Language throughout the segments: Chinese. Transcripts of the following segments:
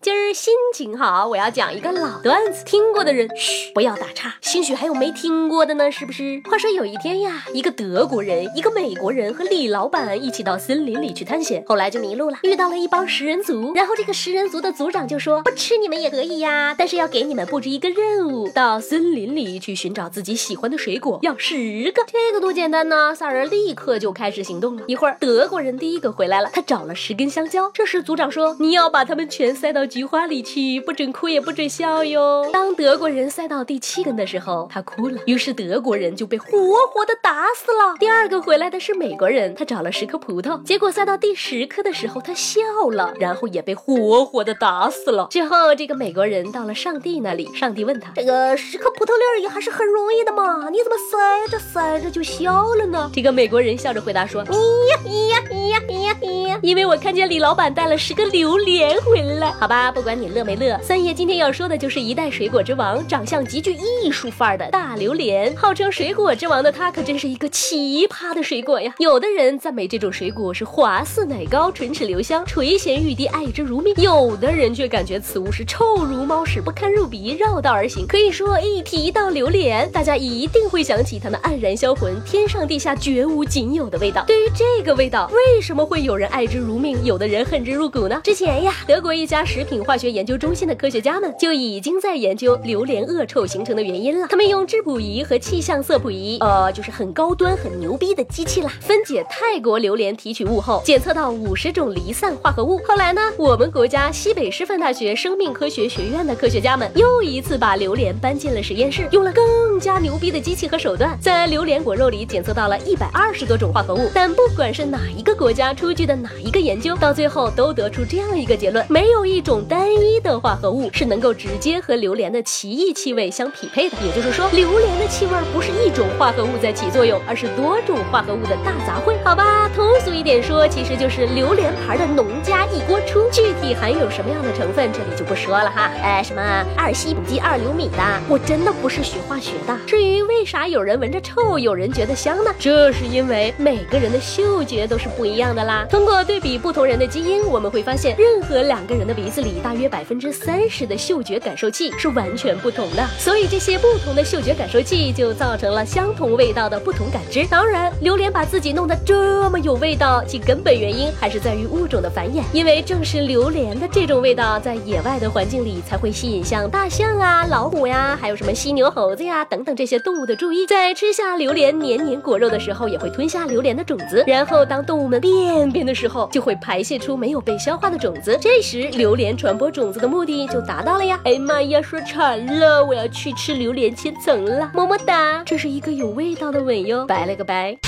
今儿心情好，我要讲一个老段子，听过的人嘘，不要打岔，兴许还有没听过的呢，是不是？话说有一天呀，一个德国人、一个美国人和李老板一起到森林里去探险，后来就迷路了，遇到了一帮食人族，然后这个食人族的族长就说：“不吃你们也可以呀，但是要给你们布置一个任务，到森林里去寻找自己喜欢的水果，要十个。这个多简单呢！仨人立刻就开始行动了。一会儿，德国人第一个回来了，他找了十根香蕉。这时族长说：“你要把它们全塞到。”菊花里去，不准哭也不准笑哟。当德国人塞到第七根的时候，他哭了，于是德国人就被活活的打死了。第二个回来的是美国人，他找了十颗葡萄，结果塞到第十颗的时候，他笑了，然后也被活活的打死了。之后，这个美国人到了上帝那里，上帝问他：“这个十颗葡萄粒也还是很容易的嘛，你怎么塞着塞着就笑了呢？”这个美国人笑着回答说：“咿呀咿呀咿呀咿呀，因为我看见李老板带了十个榴莲回来，好吧。”不管你乐没乐，三爷今天要说的就是一代水果之王，长相极具艺术范儿的大榴莲。号称水果之王的它，可真是一个奇葩的水果呀！有的人赞美这种水果是滑似奶糕，唇齿留香，垂涎欲滴，爱之如命；有的人却感觉此物是臭如猫屎，不堪入鼻，绕道而行。可以说，一提到榴莲，大家一定会想起它那黯然销魂、天上地下绝无仅有的味道。对于这个味道，为什么会有人爱之如命，有的人恨之入骨呢？之前呀，德国一家食品化学研究中心的科学家们就已经在研究榴莲恶臭形成的原因了。他们用质谱仪和气象色谱仪，呃，就是很高端、很牛逼的机器啦，分解泰国榴莲提取物后，检测到五十种离散化合物。后来呢，我们国家西北师范大学生命科学学院的科学家们又一次把榴莲搬进了实验室，用了更加牛逼的机器和手段，在榴莲果肉里检测到了一百二十多种化合物。但不管是哪一个国家出具的哪一个研究，到最后都得出这样一个结论：没有一种。单一的化合物是能够直接和榴莲的奇异气味相匹配的，也就是说，榴莲的气味不是一种化合物在起作用，而是多种化合物的大杂烩。好吧，通俗一点说，其实就是榴莲牌的农家一锅出。具体含有什么样的成分，这里就不说了哈。哎，什么二烯补剂二硫醚的，我真的不是学化学的。至于为啥有人闻着臭，有人觉得香呢？这是因为每个人的嗅觉都是不一样的啦。通过对比不同人的基因，我们会发现，任何两个人的鼻子里。比大约百分之三十的嗅觉感受器是完全不同的，所以这些不同的嗅觉感受器就造成了相同味道的不同感知。当然，榴莲把自己弄得这么有味道，其根本原因还是在于物种的繁衍，因为正是榴莲的这种味道，在野外的环境里才会吸引像大象啊、老虎呀，还有什么犀牛、猴子呀等等这些动物的注意。在吃下榴莲黏黏果肉的时候，也会吞下榴莲的种子，然后当动物们便便的时候，就会排泄出没有被消化的种子。这时，榴莲。传播种子的目的就达到了呀！哎妈呀，说馋了，我要去吃榴莲千层了，么么哒！这是一个有味道的吻哟，拜了个拜。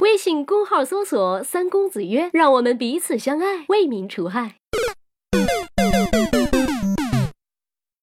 微信公号搜索“三公子曰”，让我们彼此相爱，为民除害。